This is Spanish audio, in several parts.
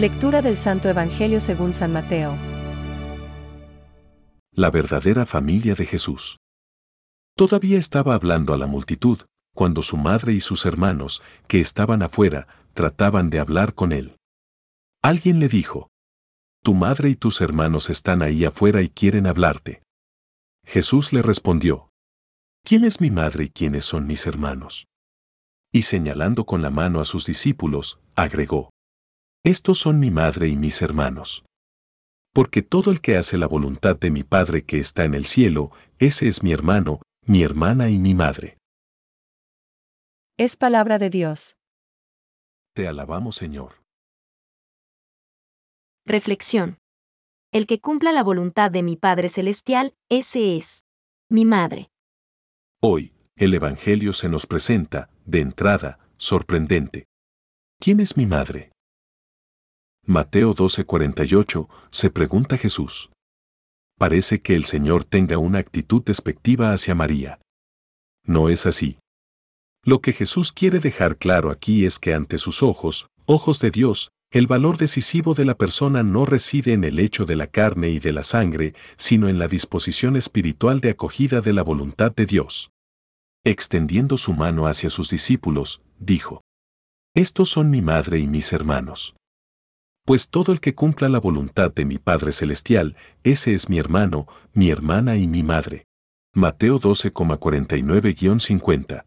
Lectura del Santo Evangelio según San Mateo. La verdadera familia de Jesús. Todavía estaba hablando a la multitud, cuando su madre y sus hermanos, que estaban afuera, trataban de hablar con él. Alguien le dijo, Tu madre y tus hermanos están ahí afuera y quieren hablarte. Jesús le respondió, ¿Quién es mi madre y quiénes son mis hermanos? Y señalando con la mano a sus discípulos, agregó, Estos son mi madre y mis hermanos. Porque todo el que hace la voluntad de mi Padre que está en el cielo, ese es mi hermano, mi hermana y mi madre. Es palabra de Dios. Te alabamos Señor. Reflexión. El que cumpla la voluntad de mi Padre Celestial, ese es mi madre. Hoy, el Evangelio se nos presenta, de entrada, sorprendente. ¿Quién es mi madre? Mateo 12:48, se pregunta Jesús. Parece que el Señor tenga una actitud despectiva hacia María. No es así. Lo que Jesús quiere dejar claro aquí es que ante sus ojos, ojos de Dios, el valor decisivo de la persona no reside en el hecho de la carne y de la sangre, sino en la disposición espiritual de acogida de la voluntad de Dios. Extendiendo su mano hacia sus discípulos, dijo, Estos son mi madre y mis hermanos. Pues todo el que cumpla la voluntad de mi Padre Celestial, ese es mi hermano, mi hermana y mi madre. Mateo 12,49-50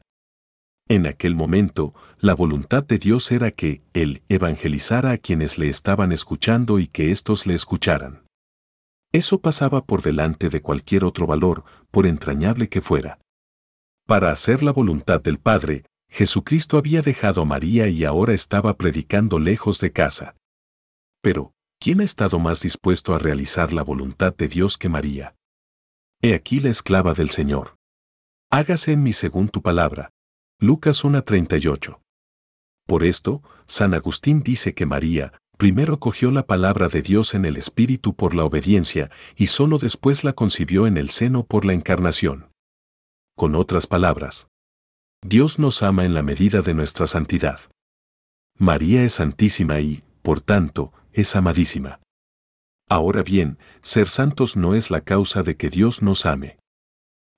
en aquel momento, la voluntad de Dios era que Él evangelizara a quienes le estaban escuchando y que éstos le escucharan. Eso pasaba por delante de cualquier otro valor, por entrañable que fuera. Para hacer la voluntad del Padre, Jesucristo había dejado a María y ahora estaba predicando lejos de casa. Pero, ¿quién ha estado más dispuesto a realizar la voluntad de Dios que María? He aquí la esclava del Señor. Hágase en mí según tu palabra, Lucas 1.38. Por esto, San Agustín dice que María, primero cogió la palabra de Dios en el Espíritu por la obediencia y solo después la concibió en el seno por la encarnación. Con otras palabras, Dios nos ama en la medida de nuestra santidad. María es santísima y, por tanto, es amadísima. Ahora bien, ser santos no es la causa de que Dios nos ame.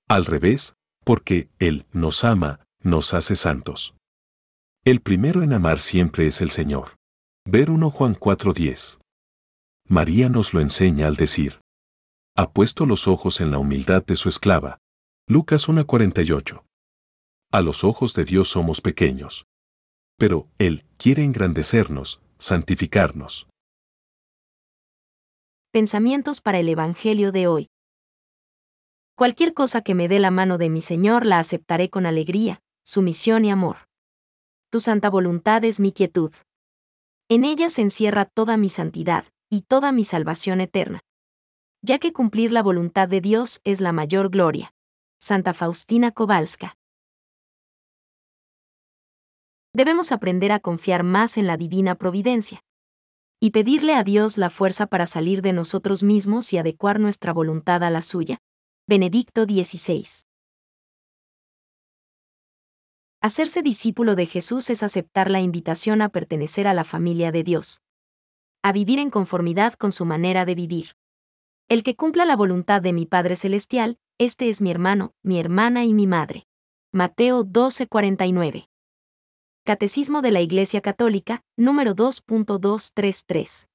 Al revés, porque Él nos ama, nos hace santos. El primero en amar siempre es el Señor. Ver 1 Juan 4:10. María nos lo enseña al decir, ha puesto los ojos en la humildad de su esclava. Lucas 1:48. A los ojos de Dios somos pequeños. Pero Él quiere engrandecernos, santificarnos. Pensamientos para el Evangelio de hoy. Cualquier cosa que me dé la mano de mi Señor la aceptaré con alegría, sumisión y amor. Tu santa voluntad es mi quietud. En ella se encierra toda mi santidad y toda mi salvación eterna. Ya que cumplir la voluntad de Dios es la mayor gloria. Santa Faustina Kowalska. Debemos aprender a confiar más en la divina providencia y pedirle a Dios la fuerza para salir de nosotros mismos y adecuar nuestra voluntad a la suya. Benedicto XVI. Hacerse discípulo de Jesús es aceptar la invitación a pertenecer a la familia de Dios. A vivir en conformidad con su manera de vivir. El que cumpla la voluntad de mi Padre Celestial, este es mi hermano, mi hermana y mi madre. Mateo 12:49. Catecismo de la Iglesia Católica, número 2.233.